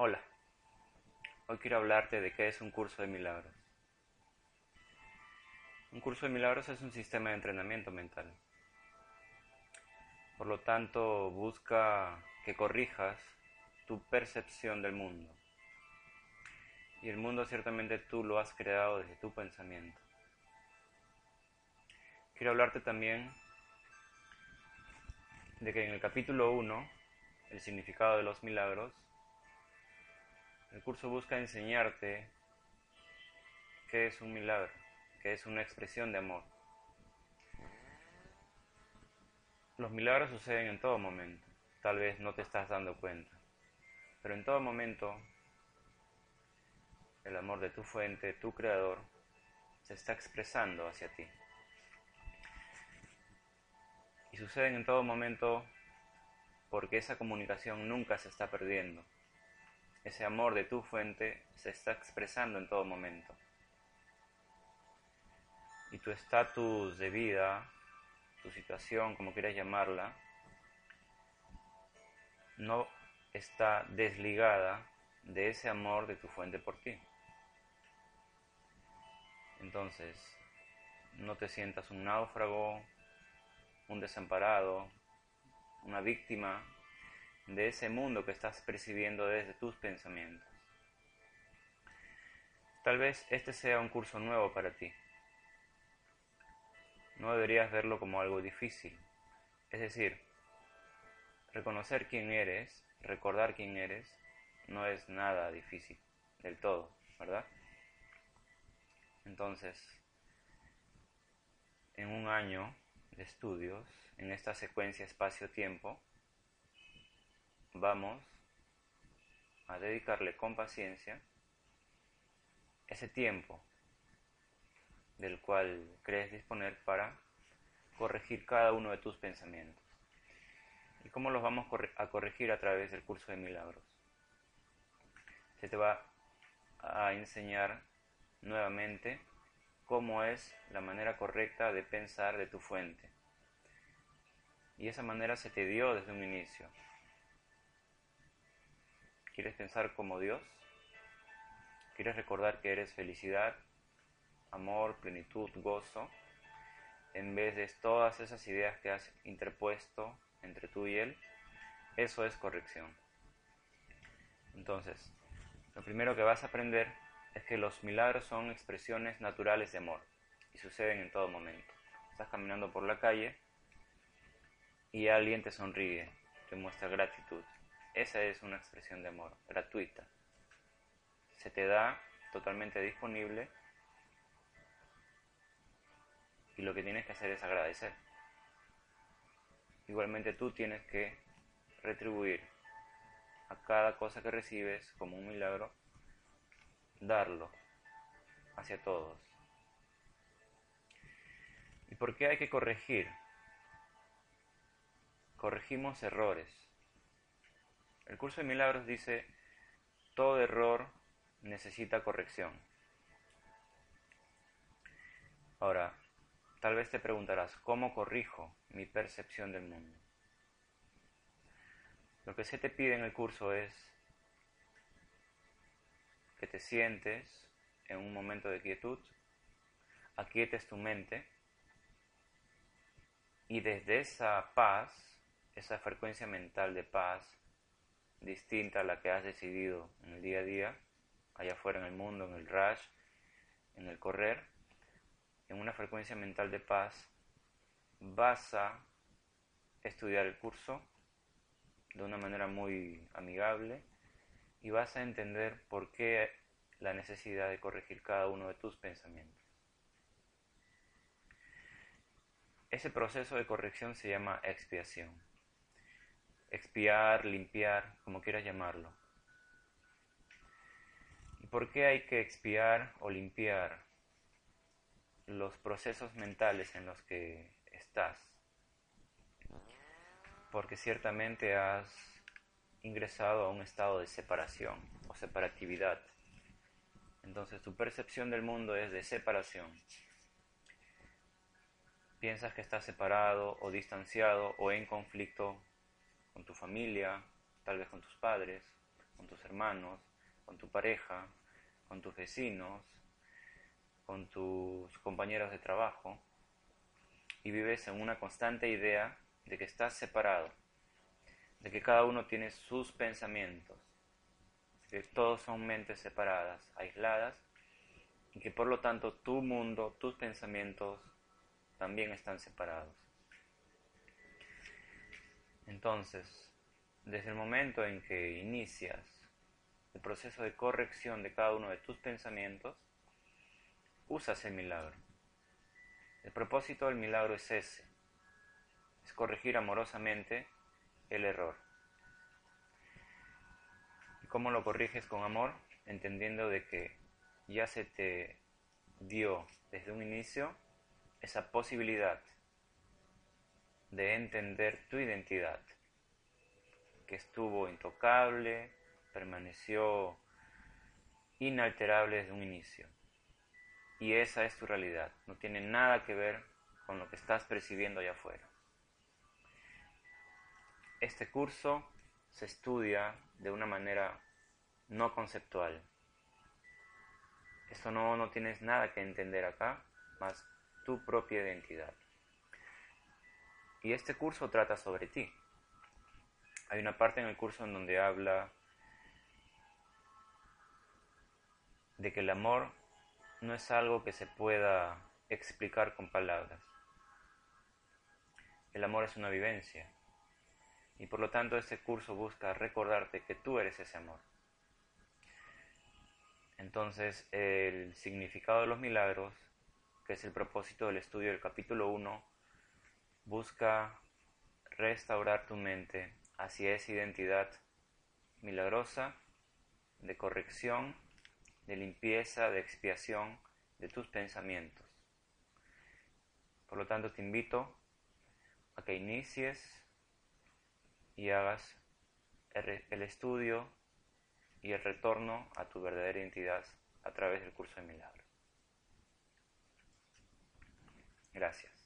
Hola, hoy quiero hablarte de qué es un curso de milagros. Un curso de milagros es un sistema de entrenamiento mental. Por lo tanto, busca que corrijas tu percepción del mundo. Y el mundo ciertamente tú lo has creado desde tu pensamiento. Quiero hablarte también de que en el capítulo 1, el significado de los milagros, el curso busca enseñarte qué es un milagro, qué es una expresión de amor. Los milagros suceden en todo momento, tal vez no te estás dando cuenta, pero en todo momento el amor de tu fuente, tu creador, se está expresando hacia ti. Y suceden en todo momento porque esa comunicación nunca se está perdiendo. Ese amor de tu fuente se está expresando en todo momento. Y tu estatus de vida, tu situación, como quieras llamarla, no está desligada de ese amor de tu fuente por ti. Entonces, no te sientas un náufrago, un desamparado, una víctima de ese mundo que estás percibiendo desde tus pensamientos. Tal vez este sea un curso nuevo para ti. No deberías verlo como algo difícil. Es decir, reconocer quién eres, recordar quién eres, no es nada difícil del todo, ¿verdad? Entonces, en un año de estudios, en esta secuencia espacio-tiempo, vamos a dedicarle con paciencia ese tiempo del cual crees disponer para corregir cada uno de tus pensamientos. ¿Y cómo los vamos a corregir a través del curso de milagros? Se te va a enseñar nuevamente cómo es la manera correcta de pensar de tu fuente. Y esa manera se te dio desde un inicio. ¿Quieres pensar como Dios? ¿Quieres recordar que eres felicidad, amor, plenitud, gozo? En vez de todas esas ideas que has interpuesto entre tú y Él, eso es corrección. Entonces, lo primero que vas a aprender es que los milagros son expresiones naturales de amor y suceden en todo momento. Estás caminando por la calle y alguien te sonríe, te muestra gratitud. Esa es una expresión de amor, gratuita. Se te da totalmente disponible y lo que tienes que hacer es agradecer. Igualmente tú tienes que retribuir a cada cosa que recibes como un milagro darlo hacia todos. ¿Y por qué hay que corregir? Corregimos errores. El curso de milagros dice, todo error necesita corrección. Ahora, tal vez te preguntarás, ¿cómo corrijo mi percepción del mundo? Lo que se te pide en el curso es que te sientes en un momento de quietud, aquietes tu mente y desde esa paz, esa frecuencia mental de paz, distinta a la que has decidido en el día a día, allá afuera en el mundo, en el rush, en el correr, en una frecuencia mental de paz, vas a estudiar el curso de una manera muy amigable y vas a entender por qué la necesidad de corregir cada uno de tus pensamientos. Ese proceso de corrección se llama expiación. Expiar, limpiar, como quieras llamarlo. ¿Y por qué hay que expiar o limpiar los procesos mentales en los que estás? Porque ciertamente has ingresado a un estado de separación o separatividad. Entonces tu percepción del mundo es de separación. Piensas que estás separado o distanciado o en conflicto con tu familia, tal vez con tus padres, con tus hermanos, con tu pareja, con tus vecinos, con tus compañeros de trabajo y vives en una constante idea de que estás separado, de que cada uno tiene sus pensamientos, que todos son mentes separadas, aisladas, y que por lo tanto tu mundo, tus pensamientos también están separados. Entonces, desde el momento en que inicias el proceso de corrección de cada uno de tus pensamientos, usas el milagro. El propósito del milagro es ese, es corregir amorosamente el error. ¿Y cómo lo corriges con amor? Entendiendo de que ya se te dio desde un inicio esa posibilidad de entender tu identidad, que estuvo intocable, permaneció inalterable desde un inicio. Y esa es tu realidad, no tiene nada que ver con lo que estás percibiendo allá afuera. Este curso se estudia de una manera no conceptual. Eso no, no tienes nada que entender acá, más tu propia identidad. Y este curso trata sobre ti. Hay una parte en el curso en donde habla de que el amor no es algo que se pueda explicar con palabras. El amor es una vivencia. Y por lo tanto este curso busca recordarte que tú eres ese amor. Entonces el significado de los milagros, que es el propósito del estudio del capítulo 1, busca restaurar tu mente hacia esa identidad milagrosa de corrección, de limpieza, de expiación de tus pensamientos. Por lo tanto, te invito a que inicies y hagas el estudio y el retorno a tu verdadera identidad a través del curso de milagros. Gracias.